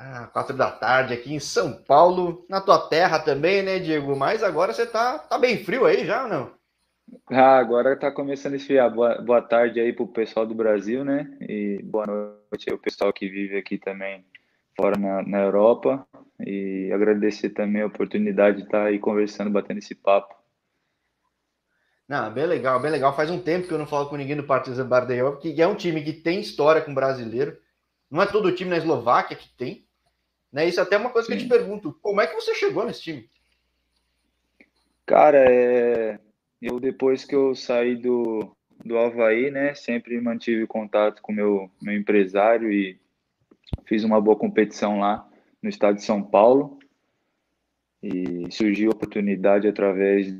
Ah, quatro da tarde aqui em São Paulo, na tua terra também, né, Diego? Mas agora você tá, tá bem frio aí já ou não? Ah, agora tá começando a esfriar. Boa, boa tarde aí pro pessoal do Brasil, né? E boa noite ao pessoal que vive aqui também fora na, na Europa. E agradecer também a oportunidade de estar aí conversando, batendo esse papo. Não, bem legal, bem legal. Faz um tempo que eu não falo com ninguém do Partizan Bardejov, que é um time que tem história com brasileiro. Não é todo time na Eslováquia que tem. Né? Isso é até uma coisa Sim. que eu te pergunto. Como é que você chegou nesse time? Cara, é... eu depois que eu saí do, do Havaí, né, sempre mantive contato com meu meu empresário e fiz uma boa competição lá no estado de São Paulo. E surgiu a oportunidade através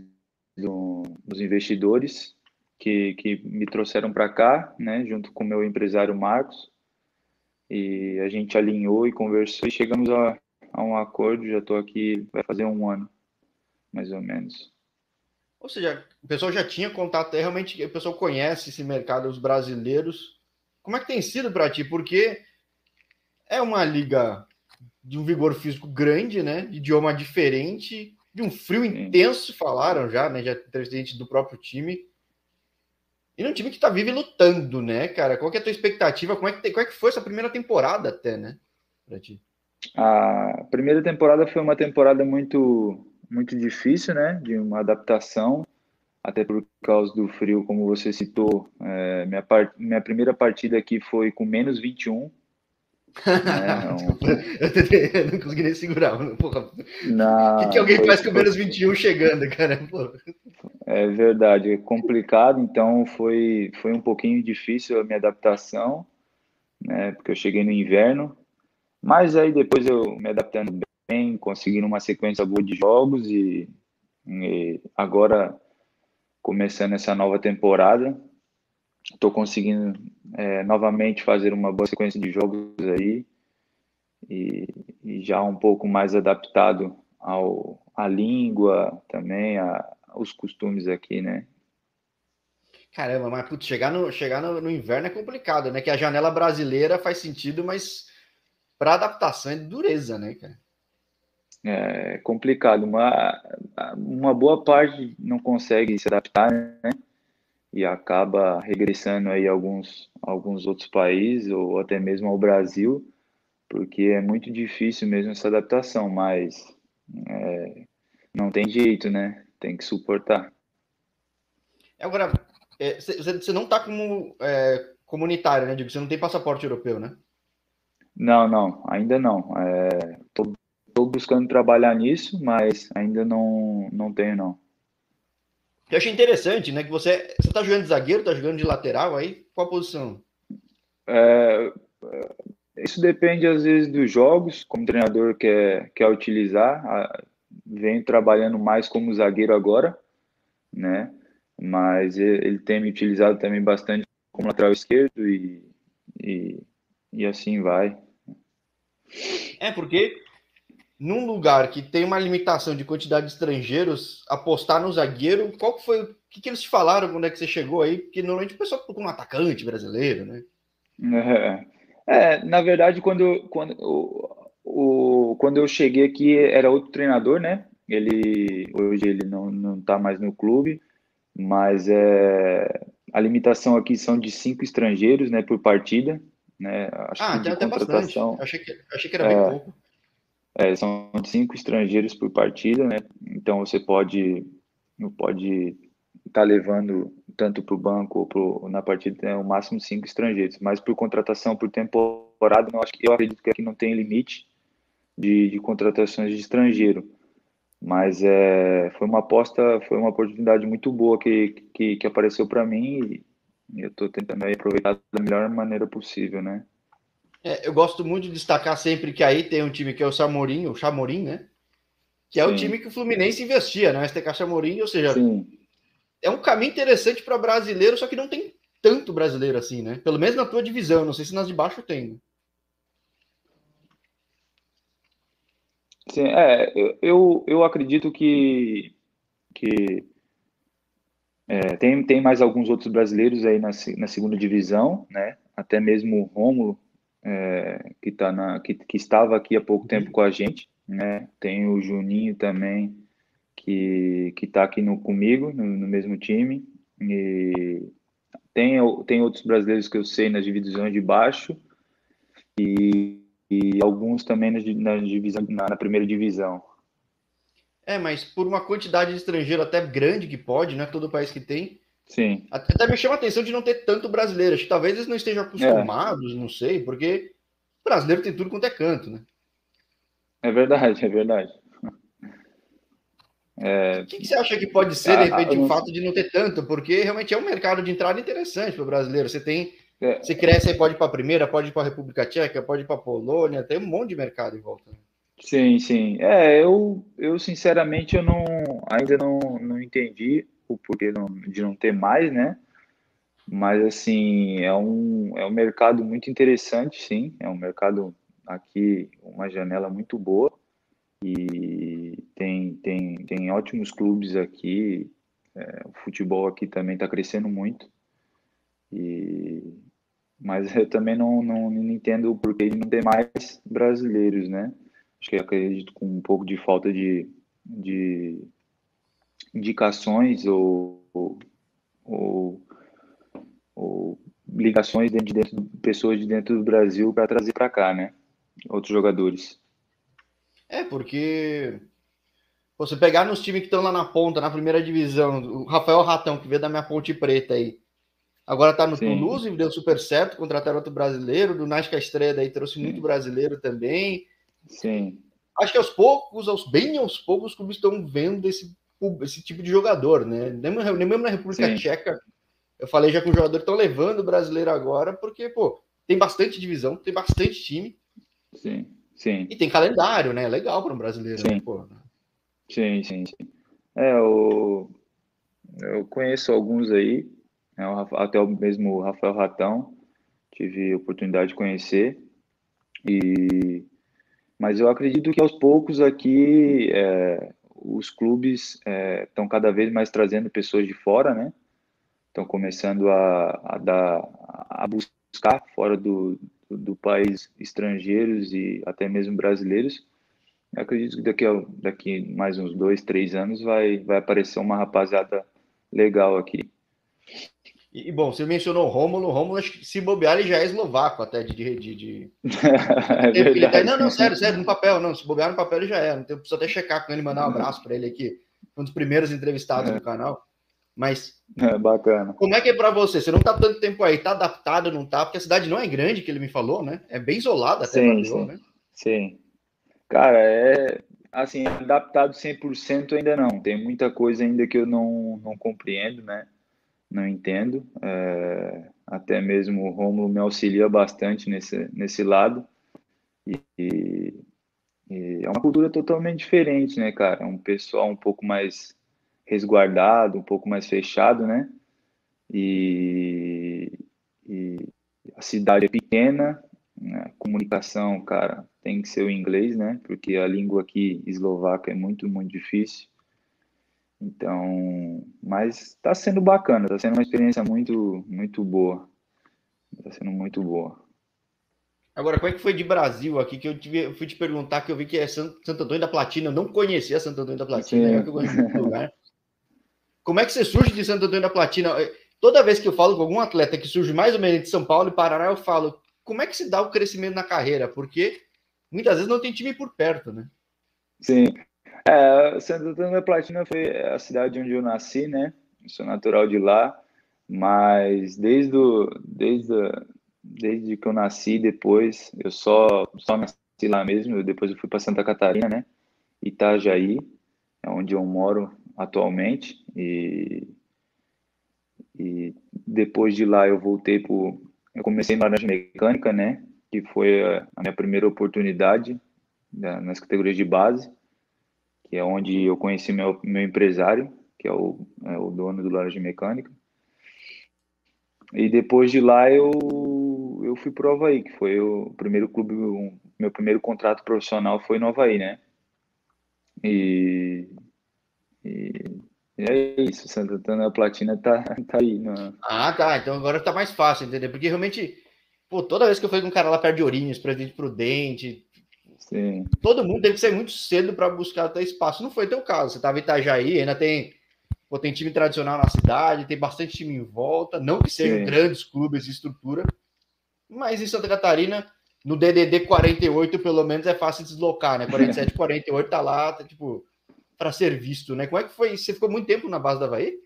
do, dos investidores que, que me trouxeram para cá, né, junto com o meu empresário Marcos e a gente alinhou e conversou e chegamos a, a um acordo. Já estou aqui, vai fazer um ano, mais ou menos. Ou seja, o pessoal já tinha contato, é, realmente o pessoal conhece esse mercado, os brasileiros. Como é que tem sido para ti? Porque é uma liga de um vigor físico grande, né? De idioma diferente, de um frio Sim. intenso, falaram já, né? Já gente do próprio time. E num time que tá vive lutando, né, cara? Qual é a tua expectativa? Como é que, como é que foi essa primeira temporada até, né? Pra ti? A primeira temporada foi uma temporada muito, muito difícil, né? De uma adaptação, até por causa do frio, como você citou. É, minha, part... minha primeira partida aqui foi com menos 21, é, eu, tentei, eu, não consegui nem segurar. Porra. O que, que alguém faz com menos 21 chegando, cara? Porra. É verdade, é complicado, então foi, foi um pouquinho difícil a minha adaptação, né? Porque eu cheguei no inverno, mas aí depois eu me adaptando bem, conseguindo uma sequência boa de jogos e, e agora começando essa nova temporada, estou conseguindo é, novamente fazer uma boa sequência de jogos aí e, e já um pouco mais adaptado ao à língua também, a, aos costumes aqui, né? Caramba, mas putz, chegar, no, chegar no, no, inverno é complicado, né? Que a janela brasileira faz sentido, mas para adaptação é dureza, né, cara? É complicado. Uma, uma boa parte não consegue se adaptar, né? E acaba regressando aí a alguns, alguns outros países ou até mesmo ao Brasil, porque é muito difícil mesmo essa adaptação, mas é, não tem jeito, né? Tem que suportar. Agora, é, você não está como é, comunitário, né? Digo, você não tem passaporte europeu, né? Não, não, ainda não. Estou é, buscando trabalhar nisso, mas ainda não, não tenho, não. Eu achei interessante, né? Que você. Você tá jogando de zagueiro, tá jogando de lateral aí? Qual a posição? É, isso depende, às vezes, dos jogos, como o treinador quer, quer utilizar. Venho trabalhando mais como zagueiro agora, né? Mas ele tem me utilizado também bastante como lateral esquerdo e, e, e assim vai. É, porque num lugar que tem uma limitação de quantidade de estrangeiros, apostar no zagueiro, qual que foi, o que, que eles te falaram quando é que você chegou aí? Porque normalmente o pessoal procura um atacante brasileiro, né? É, é na verdade, quando, quando, o, o, quando eu cheguei aqui, era outro treinador, né? Ele, hoje ele não, não tá mais no clube, mas é, a limitação aqui são de cinco estrangeiros, né, por partida, né? Acho ah, tem até bastante. Achei que, achei que era é, bem pouco. É, são cinco estrangeiros por partida, né? Então você pode pode estar tá levando tanto para o banco ou pro, na partida né, o máximo cinco estrangeiros. Mas por contratação por temporada, eu acho que eu acredito que aqui não tem limite de, de contratações de estrangeiro. Mas é, foi uma aposta, foi uma oportunidade muito boa que, que, que apareceu para mim e eu estou tentando aproveitar da melhor maneira possível, né? É, eu gosto muito de destacar sempre que aí tem um time que é o Samorim, o Chamorim, né? Que é Sim. o time que o Fluminense investia, né? STK Chamorim, ou seja, Sim. é um caminho interessante para brasileiro, só que não tem tanto brasileiro assim, né? Pelo menos na tua divisão, não sei se nas de baixo tem. Né? Sim, é, eu, eu acredito que, que é, tem, tem mais alguns outros brasileiros aí na, na segunda divisão, né? Até mesmo o Rômulo é, que, tá na, que, que estava aqui há pouco tempo com a gente, né? Tem o Juninho também, que está aqui no, comigo, no, no, mesmo time. E tem, tem outros brasileiros que eu sei nas divisões de baixo e, e alguns também na, na divisão, na, na, primeira divisão. É, mas por uma quantidade de estrangeiro até grande que pode, não é todo país que tem. Sim. Até me chama a atenção de não ter tanto brasileiro. Acho que talvez eles não estejam acostumados, é. não sei, porque brasileiro tem tudo quanto é canto, né? É verdade, é verdade. É... O que, que, você acha que pode ser, de ah, repente, o fato de não ter tanto? Porque realmente é um mercado de entrada interessante para o brasileiro. Você tem. É. Você cresce aí, pode ir para a primeira, pode ir para a República Tcheca, pode ir para a Polônia, tem um monte de mercado em volta. Né? Sim, sim. É, eu, eu sinceramente eu não ainda não, não entendi não, de não ter mais, né? Mas assim, é um, é um mercado muito interessante, sim. É um mercado aqui, uma janela muito boa. E tem, tem, tem ótimos clubes aqui. É, o futebol aqui também está crescendo muito. E, mas eu também não, não, não entendo o porquê de não ter mais brasileiros, né? Acho que acredito com um pouco de falta de, de indicações ou, ou, ou, ou ligações dentro de dentro, pessoas de dentro do Brasil para trazer para cá, né? Outros jogadores. É, porque você pegar nos times que estão lá na ponta, na primeira divisão, o Rafael Ratão, que veio da minha ponte preta aí, agora tá no Sim. Toulouse, deu super certo, contrataram outro brasileiro, do Nasca Estrela aí trouxe Sim. muito brasileiro também. Sim. Acho que aos poucos, aos bem aos poucos, os clubes estão vendo esse, esse tipo de jogador, né? Nem, mesmo na República Sim. Tcheca, eu falei já com o jogador estão levando o brasileiro agora, porque, pô, tem bastante divisão, tem bastante time. Sim. Sim. E tem calendário, né? Legal para um brasileiro, sim. Né, pô? Sim, sim, sim. É, eu, eu conheço alguns aí, né, até o mesmo Rafael Ratão, tive oportunidade de conhecer. E, mas eu acredito que aos poucos aqui é, os clubes estão é, cada vez mais trazendo pessoas de fora, né? Estão começando a, a, dar, a buscar fora do, do país estrangeiros e até mesmo brasileiros. Eu acredito que daqui, a, daqui mais uns dois, três anos vai, vai aparecer uma rapaziada legal aqui. E, bom, você mencionou o Rômulo. Rômulo, se bobear, ele já é eslovaco até de. de, de... é tá... Não, não, sério, sério, no papel, não. Se bobear no papel, ele já é. Não tem, preciso até checar com ele, mandar um abraço para ele aqui. Um dos primeiros entrevistados é. no canal. Mas. É bacana. Como é que é para você? Você não tá tanto tempo aí, tá adaptado, não tá? Porque a cidade não é grande, que ele me falou, né? É bem isolada até sim, sim. né? Sim. Cara, é assim, adaptado 100% ainda não. Tem muita coisa ainda que eu não, não compreendo, né? Não entendo. É, até mesmo o Romulo me auxilia bastante nesse, nesse lado. E, e, é uma cultura totalmente diferente, né, cara? Um pessoal um pouco mais resguardado, um pouco mais fechado, né? E, e a cidade é pequena, né? comunicação, cara, tem que ser o inglês, né? Porque a língua aqui eslovaca é muito, muito difícil. Então, mas está sendo bacana, está sendo uma experiência muito, muito boa. Está sendo muito boa. Agora, como é que foi de Brasil aqui? Que eu, tive, eu fui te perguntar, que eu vi que é Santo, Antônio da Platina. Eu não conhecia Santo Antônio da Platina, é que eu conheci lugar. Como é que você surge de Santo Antônio da Platina? Toda vez que eu falo com algum atleta que surge mais ou menos de São Paulo e Paraná, eu falo, como é que se dá o crescimento na carreira? Porque muitas vezes não tem time por perto, né? Sim. É, Santo Antônio da Platina foi a cidade onde eu nasci, né? Eu sou natural de lá, mas desde, o, desde, desde que eu nasci, depois, eu só, só nasci lá mesmo, depois eu fui para Santa Catarina, né? Itajaí, é onde eu moro atualmente. E, e depois de lá eu voltei para eu comecei na de mecânica, né, que foi a, minha primeira oportunidade né, nas categorias de base, que é onde eu conheci meu, meu empresário, que é o, é o dono do Laranja Mecânica. E depois de lá eu, eu fui para o Havaí, que foi o primeiro clube, o meu primeiro contrato profissional foi no Havaí, né? E e, e é isso, Santa da Platina tá, tá aí. No... Ah, tá. Então agora tá mais fácil, entendeu? Porque realmente Pô, toda vez que eu fui com um cara lá perto de Ourinhos, Presidente Prudente, Sim. todo mundo teve que sair muito cedo para buscar até espaço. Não foi teu caso. Você estava em Itajaí, ainda tem, pô, tem time tradicional na cidade, tem bastante time em volta. Não que sejam Sim. grandes clubes de estrutura, mas em Santa Catarina, no DDD 48, pelo menos é fácil deslocar, né? 47, 48 tá lá, tá, tipo, para ser visto, né? Como é que foi? Você ficou muito tempo na base da Havaí?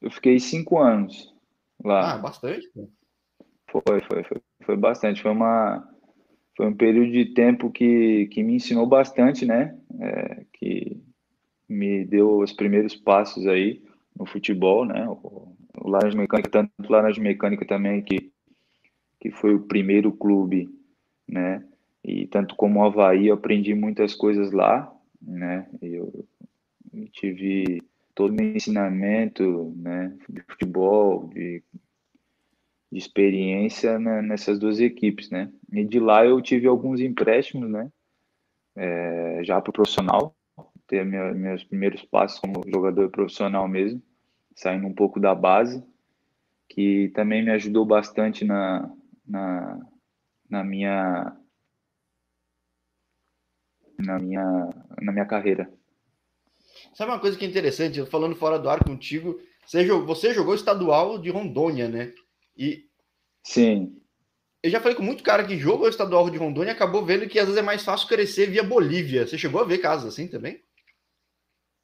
Eu fiquei cinco anos lá. Ah, bastante. Foi, foi, foi, foi bastante. Foi uma foi um período de tempo que, que me ensinou bastante, né? É, que me deu os primeiros passos aí no futebol, né? O, o Laranja Mecânica, tanto o Laranja Mecânica também, que, que foi o primeiro clube, né? E tanto como o Havaí, eu aprendi muitas coisas lá, né? Eu, eu tive todo o ensinamento, né? De futebol, de de experiência né, nessas duas equipes, né? E de lá eu tive alguns empréstimos, né? É, já para o profissional, ter meus primeiros passos como jogador profissional mesmo, saindo um pouco da base, que também me ajudou bastante na, na, na minha na minha na minha carreira. Sabe uma coisa que é interessante, falando fora do ar contigo, você jogou, você jogou estadual de Rondônia, né? E. Sim. Eu já falei com muito cara que jogou o estadual de Rondônia e acabou vendo que às vezes é mais fácil crescer via Bolívia. Você chegou a ver casos assim também?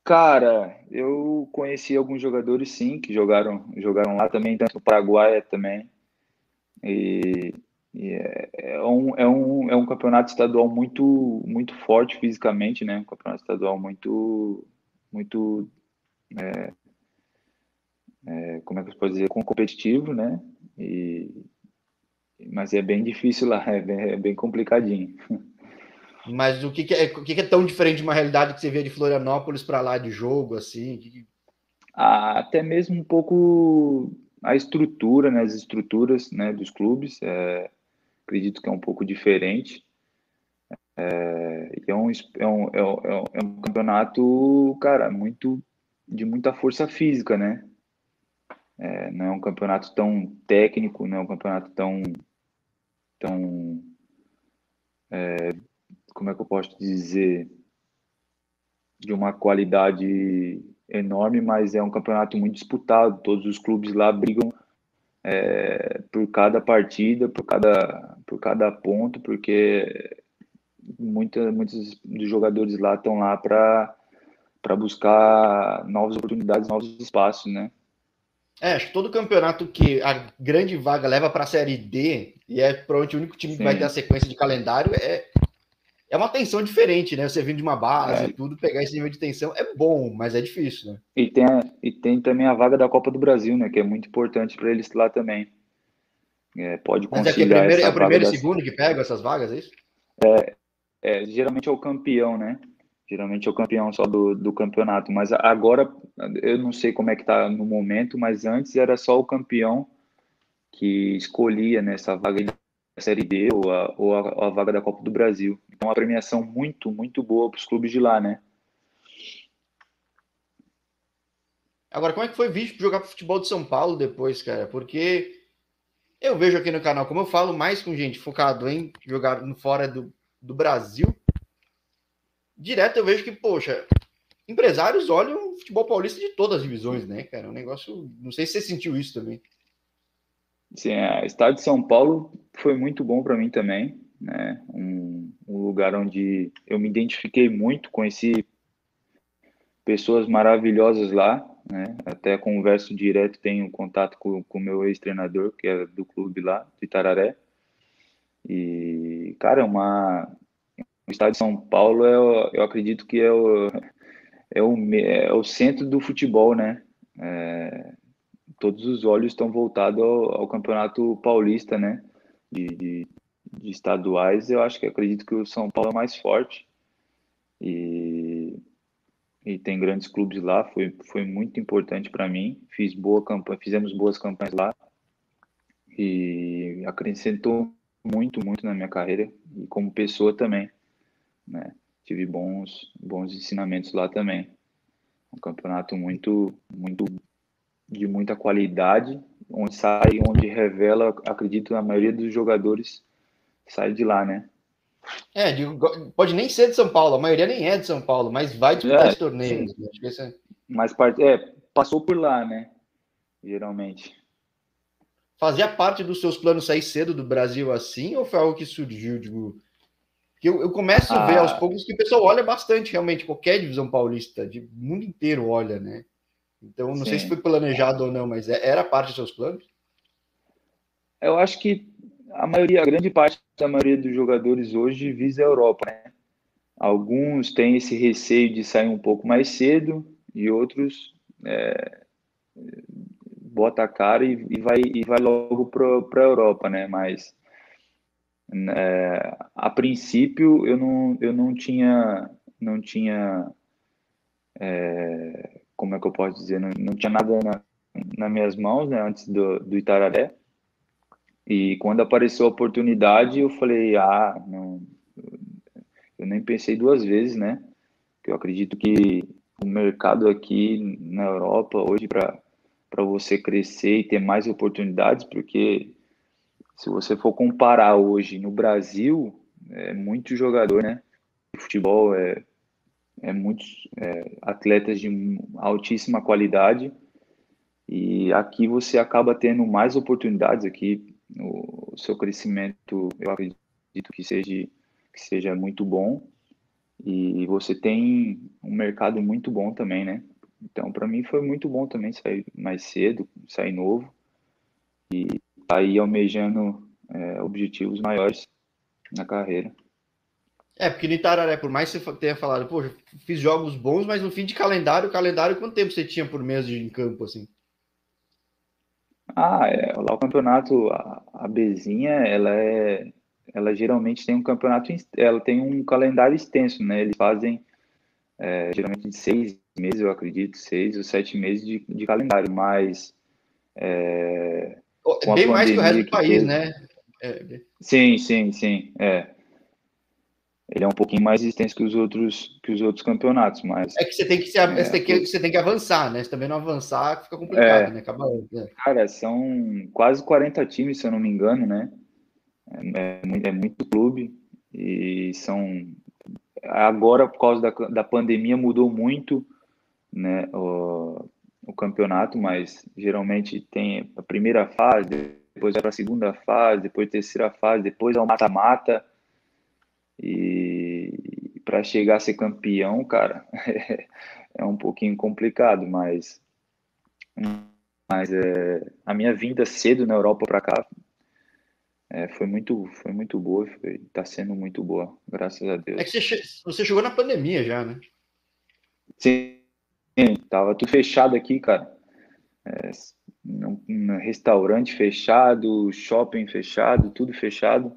Cara, eu conheci alguns jogadores sim que jogaram jogaram lá também, tanto no Paraguai também. E, e é, é, um, é, um, é um campeonato estadual muito muito forte fisicamente, né? Um campeonato estadual muito muito é, é, como é que eu posso dizer, com competitivo, né? E, mas é bem difícil lá, é bem, é bem complicadinho. Mas o que, que, é, o que, que, é tão diferente de uma realidade que você vê de Florianópolis para lá de jogo, assim? Que... Ah, até mesmo um pouco a estrutura, né, as estruturas né, dos clubes, é, acredito que é um pouco diferente. É, é, um, é, um, é, um, é um campeonato, cara, muito de muita força física, né? É, não é um campeonato tão técnico, não é um campeonato tão. Tão é, como é que eu posso dizer? De uma qualidade enorme, mas é um campeonato muito disputado. Todos os clubes lá brigam é, por cada partida, por cada, por cada ponto, porque muita, muitos dos jogadores lá estão lá para buscar novas oportunidades, novos espaços, né? É, acho que todo campeonato que a grande vaga leva para a Série D, e é provavelmente o único time Sim. que vai ter a sequência de calendário, é, é uma tensão diferente, né? Você vindo de uma base é. e tudo, pegar esse nível de tensão é bom, mas é difícil, né? E tem, e tem também a vaga da Copa do Brasil, né? Que é muito importante para eles lá também. É, pode. Mas é, que é, primeiro, é o primeiro e segundo que pega essas vagas, é isso? É, é, geralmente é o campeão, né? Geralmente é o campeão só do, do campeonato. Mas agora, eu não sei como é que tá no momento, mas antes era só o campeão que escolhia nessa vaga da Série D ou a, ou a, a vaga da Copa do Brasil. Então, uma premiação muito, muito boa para os clubes de lá, né? Agora, como é que foi visto jogar futebol de São Paulo depois, cara? Porque eu vejo aqui no canal, como eu falo mais com gente focado em jogar fora do, do Brasil, direto eu vejo que, poxa, empresários olham o futebol paulista de todas as divisões, né, cara? É um negócio. Não sei se você sentiu isso também. Sim, o estado de São Paulo foi muito bom para mim também, né? Um, um, lugar onde eu me identifiquei muito, conheci pessoas maravilhosas lá, né? Até converso direto, tenho contato com o meu ex-treinador, que é do clube lá, de Itararé. E, cara, é uma, estado de São Paulo, é, eu acredito que é o, é o, é o centro do futebol, né? É, todos os olhos estão voltados ao, ao campeonato paulista, né? De, de, de, estaduais, eu acho que acredito que o São Paulo é mais forte e, e tem grandes clubes lá. Foi, foi muito importante para mim. Fiz boa campanha, fizemos boas campanhas lá e acrescentou muito, muito na minha carreira e como pessoa também né? Tive bons, bons ensinamentos lá também. Um campeonato muito, muito de muita qualidade onde sai, onde revela, acredito, a maioria dos jogadores sai de lá, né? É, pode nem ser de São Paulo, a maioria nem é de São Paulo, mas vai disputar é, esse torneio. Né? Esse é... Mas é, passou por lá, né? Geralmente. Fazia parte dos seus planos sair cedo do Brasil assim, ou foi algo que surgiu, tipo... Eu, eu começo a ver aos ah. poucos que o pessoal olha bastante, realmente, qualquer divisão paulista, de mundo inteiro olha, né? Então, não Sim. sei se foi planejado ou não, mas é, era parte dos seus planos? Eu acho que a maioria, a grande parte da maioria dos jogadores hoje visa a Europa, né? Alguns têm esse receio de sair um pouco mais cedo e outros é, bota a cara e, e, vai e vai logo para a Europa, né? Mas é, a princípio eu não eu não tinha não tinha é, como é que eu posso dizer não, não tinha nada na, nas minhas mãos né, antes do, do Itararé e quando apareceu a oportunidade, eu falei, ah, não, eu nem pensei duas vezes, né? Que eu acredito que o mercado aqui na Europa hoje para para você crescer e ter mais oportunidades, porque se você for comparar hoje no Brasil, é muito jogador, né? Futebol é, é muitos é, atletas de altíssima qualidade e aqui você acaba tendo mais oportunidades aqui o seu crescimento, eu acredito que seja, que seja muito bom. E você tem um mercado muito bom também, né? Então, para mim foi muito bom também sair mais cedo, sair novo e aí almejando é, objetivos maiores na carreira. É, porque no Itararé, por mais que você tenha falado, poxa, fiz jogos bons, mas no fim de calendário, calendário, quanto tempo você tinha por mês de em campo, assim? Ah, é, lá o campeonato, a, a Bezinha, ela é, ela geralmente tem um campeonato, ela tem um calendário extenso, né? Eles fazem é, geralmente de seis meses, eu acredito, seis ou sete meses de, de calendário, mas é, bem mais que o resto do país, né? É. Sim, sim, sim, é ele é um pouquinho mais extenso que os outros que os outros campeonatos, mas é que você tem que, se, é, você, tem que você tem que avançar, né? Se também não avançar, fica complicado, é, né? Acaba, é. Cara, são quase 40 times, se eu não me engano, né? É, é, é muito clube e são agora por causa da, da pandemia mudou muito, né? O, o campeonato, mas geralmente tem a primeira fase, depois vai para a segunda fase, depois a terceira fase, depois é o mata-mata e para chegar a ser campeão, cara, é um pouquinho complicado, mas, mas é, a minha vinda cedo na Europa para cá é, foi muito foi muito boa, está sendo muito boa, graças a Deus. É que você, você chegou na pandemia já, né? Sim, tava tudo fechado aqui, cara. É, no restaurante fechado, shopping fechado, tudo fechado.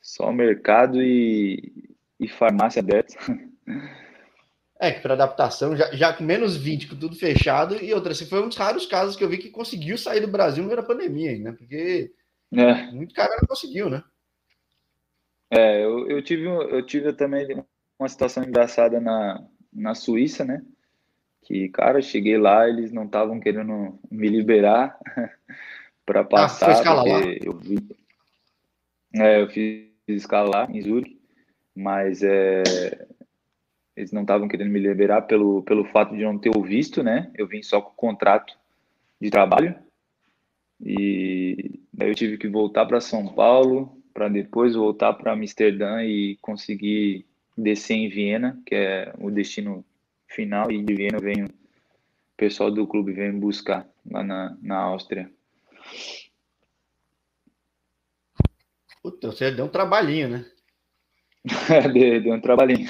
Só mercado e, e farmácia aberta. É, que para adaptação, já, já com menos 20, com tudo fechado, e outra, assim, foi um dos raros casos que eu vi que conseguiu sair do Brasil no meio da pandemia, né? Porque é. muito cara não conseguiu, né? É, eu, eu, tive, eu tive também uma situação engraçada na, na Suíça, né? Que, cara, cheguei lá, eles não estavam querendo me liberar para passar. Ah, foi Eu vi. É, eu fiz escala lá em Zurich, mas é, eles não estavam querendo me liberar pelo, pelo fato de não ter o visto, né? Eu vim só com o contrato de trabalho e daí eu tive que voltar para São Paulo para depois voltar para Amsterdã e conseguir descer em Viena, que é o destino final, e de Viena vem o pessoal do clube vem me buscar lá na, na Áustria. Puta, você deu um trabalhinho, né? deu, deu um trabalhinho.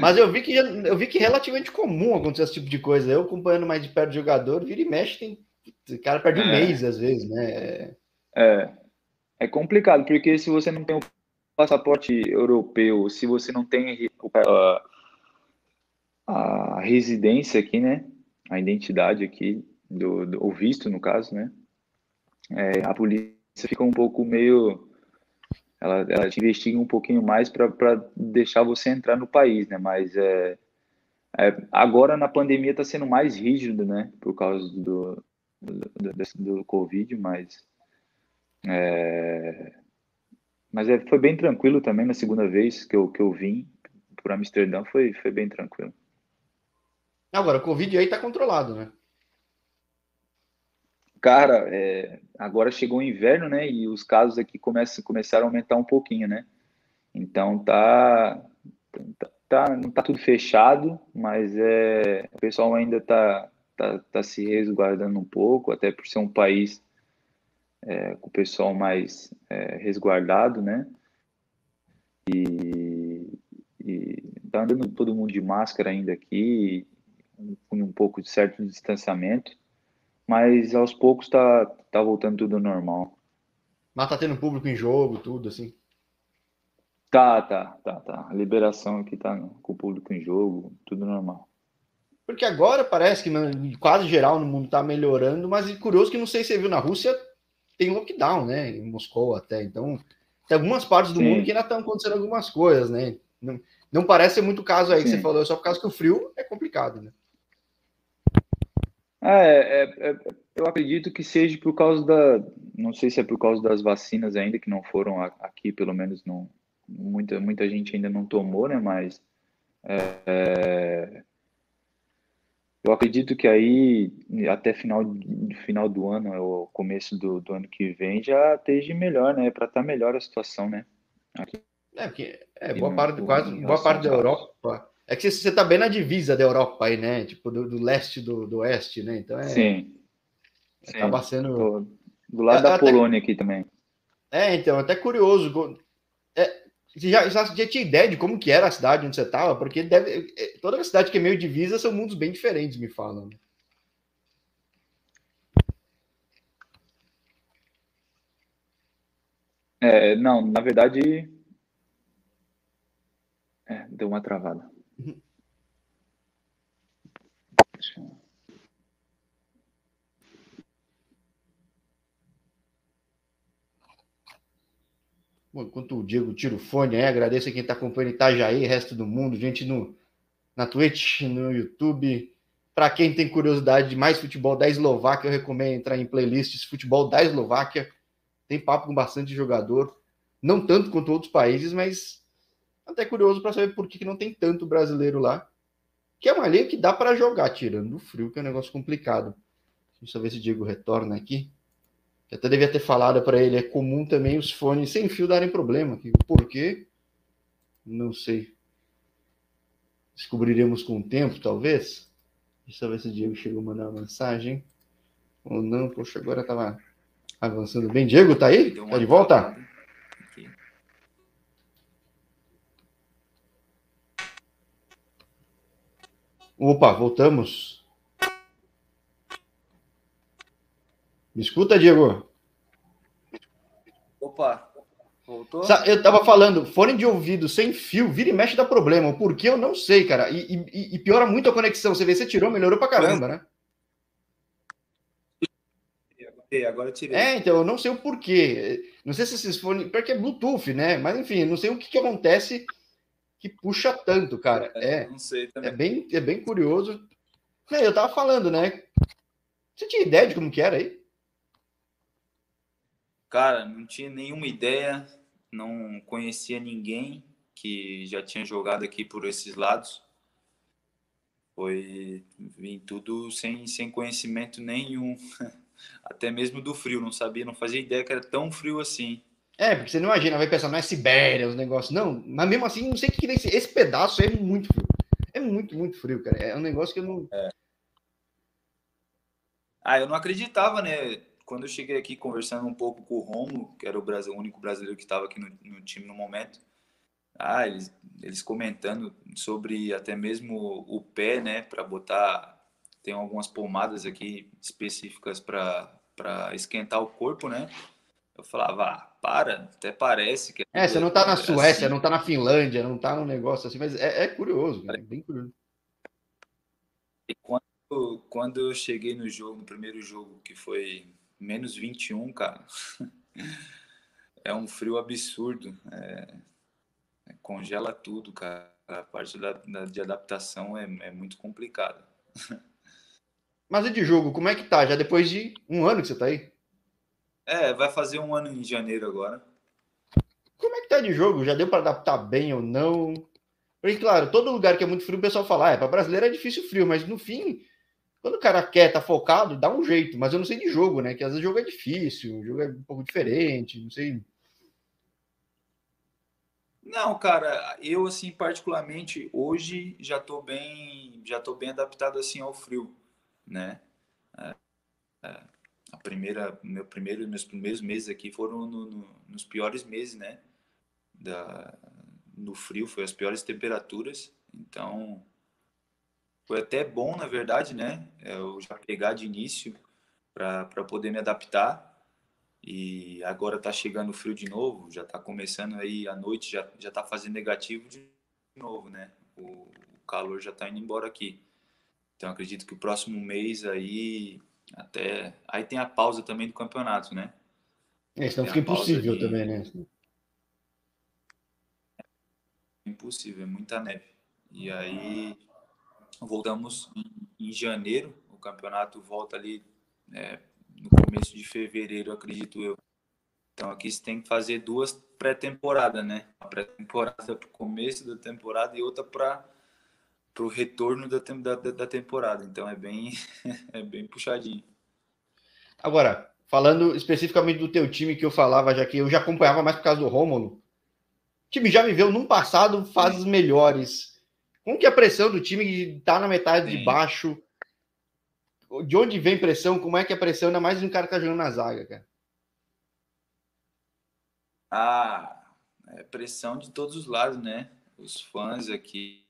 Mas eu vi que eu vi que é relativamente comum acontecer esse tipo de coisa. Eu acompanhando mais de perto do jogador, vira e mexe, tem. O cara perde um é. mês, às vezes, né? É. É complicado, porque se você não tem o passaporte europeu, se você não tem a, a residência aqui, né? A identidade aqui, do, do, o visto, no caso, né? É, a polícia fica um pouco meio ela, ela te investiga um pouquinho mais para deixar você entrar no país, né? Mas é, é agora na pandemia está sendo mais rígido, né? Por causa do, do, do, do Covid, mas é, mas é, foi bem tranquilo também na segunda vez que eu, que eu vim por Amsterdã, foi, foi bem tranquilo. Agora, o Covid aí tá controlado, né? Cara, é, agora chegou o inverno, né? E os casos aqui começam, começaram a aumentar um pouquinho, né? Então tá, tá, tá não tá tudo fechado, mas é, o pessoal ainda tá, tá, tá se resguardando um pouco, até por ser um país é, com o pessoal mais é, resguardado, né? E, e tá andando todo mundo de máscara ainda aqui, com um pouco de certo distanciamento, mas aos poucos tá, tá voltando tudo ao normal. Mas tá tendo público em jogo, tudo assim? Tá, tá, tá, tá. A liberação aqui tá com o público em jogo, tudo normal. Porque agora parece que quase geral no mundo tá melhorando, mas é curioso que não sei se você viu na Rússia, tem lockdown, né? Em Moscou até. Então, tem algumas partes do Sim. mundo que ainda estão acontecendo algumas coisas, né? Não, não parece ser muito caso aí Sim. que você falou, só por causa que o frio é complicado, né? É, é, é, eu acredito que seja por causa da. Não sei se é por causa das vacinas ainda, que não foram aqui, pelo menos não. Muita, muita gente ainda não tomou, né? Mas. É, eu acredito que aí, até final, final do ano, ou começo do, do ano que vem, já esteja melhor, né? Para estar tá melhor a situação, né? Aqui. É, porque é, boa, parte, quase, boa parte da Europa. É que você está bem na divisa da Europa aí, né? Tipo, do, do leste do, do oeste, né? Então é. Sim. Acaba sendo. Do, do lado é, da Polônia aqui também. É, então, até curioso. É, você já, já, já, tinha ideia de como que era a cidade onde você estava? Porque deve, é, toda cidade que é meio divisa são mundos bem diferentes, me falam. É, não, na verdade. É, deu uma travada. Bom, enquanto o Diego tira o fone aí, agradeço a quem está acompanhando Itajaí, resto do mundo, gente no, na Twitch, no YouTube. Para quem tem curiosidade de mais futebol da Eslováquia, eu recomendo entrar em playlists Futebol da Eslováquia. Tem papo com bastante jogador, não tanto quanto outros países, mas até curioso para saber por que, que não tem tanto brasileiro lá. Que é uma liga que dá para jogar, tirando o frio, que é um negócio complicado. Deixa eu ver se o Diego retorna aqui. Eu até devia ter falado para ele, é comum também os fones sem fio darem problema. Por quê? Não sei. Descobriremos com o tempo, talvez. Deixa eu ver se o Diego chegou a mandar uma mensagem. Ou não, poxa, agora estava avançando bem. Diego, tá aí? Tá de volta? Opa, voltamos. Me escuta, Diego? Opa, voltou? Eu tava falando, fone de ouvido sem fio, vira e mexe dá problema. Por que eu não sei, cara. E, e, e, piora muito a conexão. Você vê, você tirou, melhorou pra caramba, né? Agora eu tirei. É, então, eu não sei o porquê. Não sei se esses fones. Porque é Bluetooth, né? Mas enfim, não sei o que, que acontece que puxa tanto, cara. É, é, não sei também. É bem, é bem curioso. Eu tava falando, né? Você tinha ideia de como que era aí? Cara, não tinha nenhuma ideia, não conhecia ninguém que já tinha jogado aqui por esses lados. Foi vim tudo sem, sem conhecimento nenhum, até mesmo do frio, não sabia, não fazia ideia que era tão frio assim. É, porque você não imagina, vai pensar, não é Sibéria, os negócios. Não, mas mesmo assim, não sei o que esse, esse pedaço é muito frio. É muito, muito frio, cara. É um negócio que eu não. É. Ah, eu não acreditava, né? quando eu cheguei aqui conversando um pouco com o Romulo, que era o, Brasil, o único brasileiro que estava aqui no, no, time no momento, ah, eles, eles comentando sobre até mesmo o pé, né, para botar, tem algumas pomadas aqui específicas para esquentar o corpo, né? Eu falava, ah, para, até parece que. É, você não tá na Suécia, assim. não tá na Finlândia, não tá num negócio assim, mas é, é curioso, é bem curioso. E quando, quando eu cheguei no jogo, no primeiro jogo, que foi menos 21, cara. é um frio absurdo. É, é, congela tudo, cara. A parte da, da de adaptação é, é muito complicada. Mas e de jogo, como é que tá? Já depois de um ano que você tá aí? É, vai fazer um ano em janeiro agora. Como é que tá de jogo? Já deu para adaptar bem ou não? Porque, claro, todo lugar que é muito frio, o pessoal fala, ah, é, para brasileiro é difícil frio, mas no fim, quando o cara quer, tá focado, dá um jeito. Mas eu não sei de jogo, né? Que às vezes o jogo é difícil, o jogo é um pouco diferente, não sei. Não, cara, eu assim particularmente hoje já tô bem, já tô bem adaptado assim ao frio, né? É, é, primeira, meu primeiro, meus primeiros meses aqui foram no, no, nos piores meses, né? Da, no frio, foi as piores temperaturas, então foi até bom, na verdade, né? Eu já pegar de início para poder me adaptar e agora tá chegando frio de novo, já tá começando aí a noite, já, já tá fazendo negativo de novo, né? O, o calor já tá indo embora aqui. Então acredito que o próximo mês aí até aí tem a pausa também do campeonato, né? É, senão fica impossível de... também, né? Impossível, é muita neve. E aí voltamos em, em janeiro, o campeonato volta ali é, no começo de fevereiro, acredito eu. Então aqui você tem que fazer duas pré-temporadas, né? A pré-temporada para o começo da temporada e outra para o retorno da, da, da temporada. Então é bem, é bem puxadinho. Agora, falando especificamente do teu time que eu falava, já que eu já acompanhava mais por causa do Rômulo, o time já viveu num passado fases Sim. melhores. Como que é a pressão do time está na metade Sim. de baixo de onde vem pressão? Como é que é a pressão? Ainda mais um cara que tá jogando na zaga, cara. Ah, é pressão de todos os lados, né? Os fãs aqui,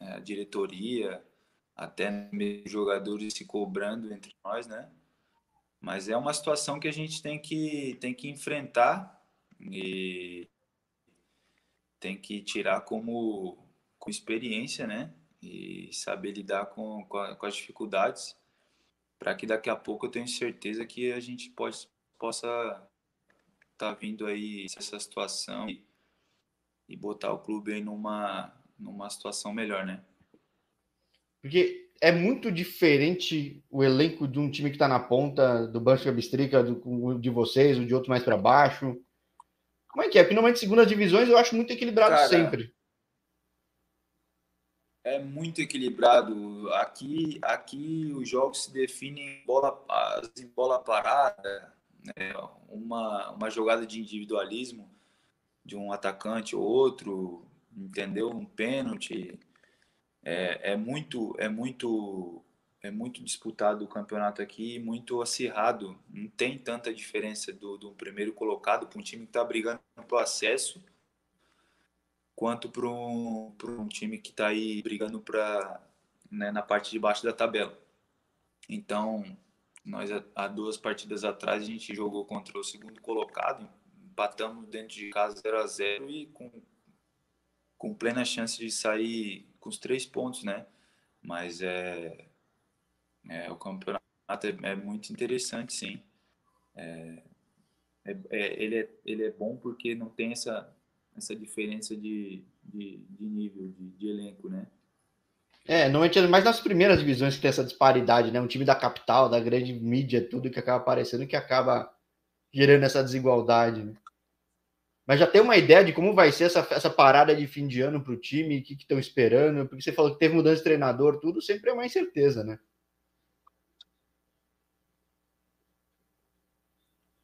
é, a diretoria, até jogadores se cobrando entre nós, né? Mas é uma situação que a gente tem que, tem que enfrentar e tem que tirar como, como experiência, né? e saber lidar com, com, a, com as dificuldades para que daqui a pouco eu tenho certeza que a gente pode, possa estar tá vindo aí essa situação e, e botar o clube aí numa, numa situação melhor, né? Porque é muito diferente o elenco de um time que está na ponta, do Banco Bistrica, do, de vocês, o de outro mais para baixo. Como é que é? Porque normalmente segundas divisões eu acho muito equilibrado Cara, sempre é muito equilibrado. Aqui, aqui os jogos se definem em bola, em bola parada, né? uma, uma jogada de individualismo de um atacante ou outro, entendeu? Um pênalti. É, é muito, é muito, é muito disputado o campeonato aqui, muito acirrado. Não tem tanta diferença do, do primeiro colocado para um time que está brigando pelo acesso quanto para um, um time que está aí brigando para né, na parte de baixo da tabela. Então, nós há duas partidas atrás a gente jogou contra o segundo colocado, empatamos dentro de casa 0 a 0 e com, com plena chance de sair com os três pontos, né? Mas é, é o campeonato é, é muito interessante, sim. É, é, é, ele, é, ele é bom porque não tem essa essa diferença de, de, de nível, de, de, elenco, né? É, normalmente é mais nas primeiras divisões que tem essa disparidade, né? Um time da capital, da grande mídia, tudo que acaba aparecendo, que acaba gerando essa desigualdade, né? Mas já tem uma ideia de como vai ser essa, essa parada de fim de ano para o time, o que estão esperando? Porque você falou que teve mudança de treinador, tudo sempre é uma incerteza, né?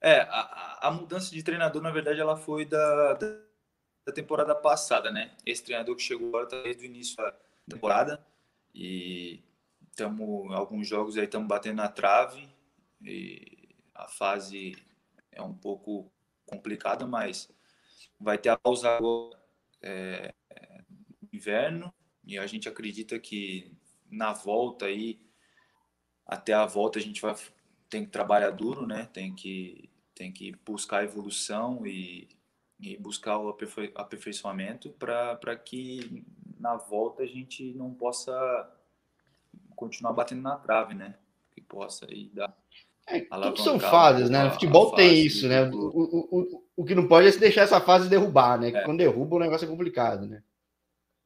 É, a, a mudança de treinador, na verdade, ela foi da, da da temporada passada, né? Esse treinador que chegou agora tá desde o início da temporada e estamos alguns jogos aí estamos batendo na trave e a fase é um pouco complicada, mas vai ter a pausa agora é, inverno e a gente acredita que na volta aí até a volta a gente vai tem que trabalhar duro, né? Tem que tem que buscar evolução e e buscar o aperfei aperfeiçoamento para que na volta a gente não possa continuar batendo na trave, né? Que possa aí dar. É, tudo são fases, né? O futebol tem isso, né? O, o, o, o que não pode é se deixar essa fase derrubar, né? É. Quando derruba o negócio é complicado, né?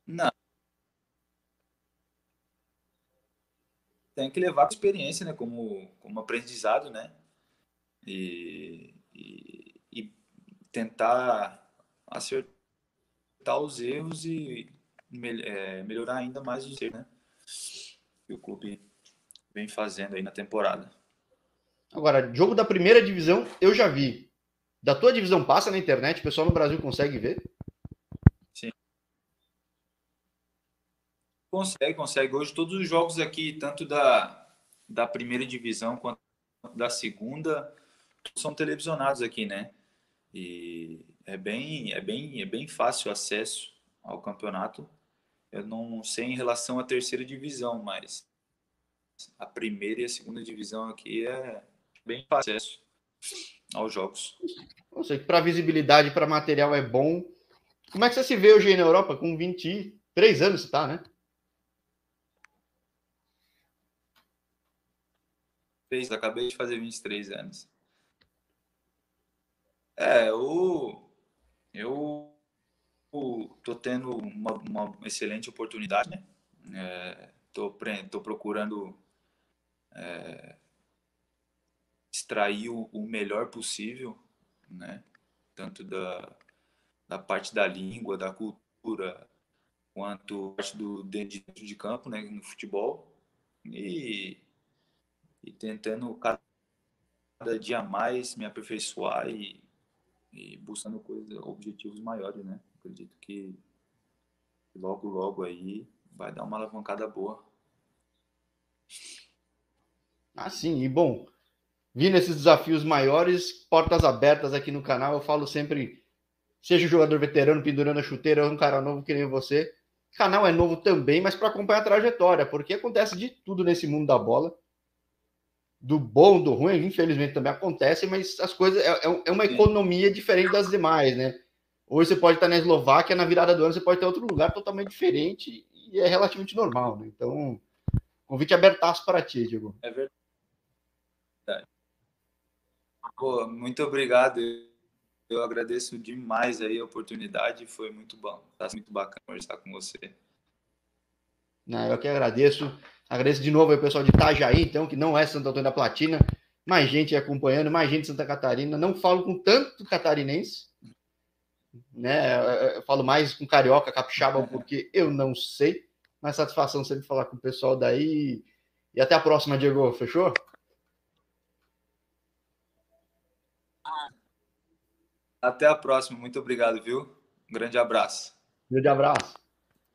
Não. tem que levar a experiência, né? Como, como aprendizado, né? E, e, e tentar acertar os erros e é, melhorar ainda mais os erros, né? Que o clube vem fazendo aí na temporada. Agora, jogo da primeira divisão eu já vi. Da tua divisão passa na internet, o pessoal no Brasil consegue ver? Sim. Consegue, consegue. Hoje todos os jogos aqui, tanto da, da primeira divisão quanto da segunda, são televisionados aqui, né? E é bem, é bem, é bem fácil o acesso ao campeonato. Eu não sei em relação à terceira divisão, mas a primeira e a segunda divisão aqui é bem fácil acesso aos jogos. Eu sei que para visibilidade, para material é bom. Como é que você se vê hoje aí na Europa com 23 anos, tá, né? Acabei de fazer 23 anos. É, eu, eu, eu tô tendo uma, uma excelente oportunidade, né? É, tô, tô procurando é, extrair o, melhor possível, né? Tanto da, da parte da língua, da cultura, quanto parte do dentro de campo, né? No futebol e, e tentando cada dia mais me aperfeiçoar e, e buscando coisas, objetivos maiores, né? Acredito que logo, logo aí vai dar uma alavancada boa. Ah, sim, e bom, vindo esses desafios maiores, portas abertas aqui no canal, eu falo sempre, seja jogador veterano pendurando a chuteira ou um cara novo que nem você, o canal é novo também, mas para acompanhar a trajetória, porque acontece de tudo nesse mundo da bola do bom, do ruim, infelizmente também acontece, mas as coisas é, é, é uma economia diferente das demais, né? Hoje você pode estar na Eslováquia, na virada do ano você pode ter outro lugar totalmente diferente e é relativamente normal, né? Então, convite abertaço para ti, Diego. É verdade. Pô, muito obrigado. Eu agradeço demais aí a oportunidade, foi muito bom. Tá muito bacana conversar com você. Não, eu que agradeço. Agradeço de novo ao pessoal de Itajaí, então, que não é Santo Antônio da Platina. Mais gente acompanhando, mais gente de Santa Catarina. Não falo com tanto catarinense, né? Eu falo mais com carioca, capixaba, porque eu não sei. Mas satisfação sempre falar com o pessoal daí. E até a próxima, Diego. Fechou? Até a próxima. Muito obrigado, viu? Um grande abraço. Grande abraço.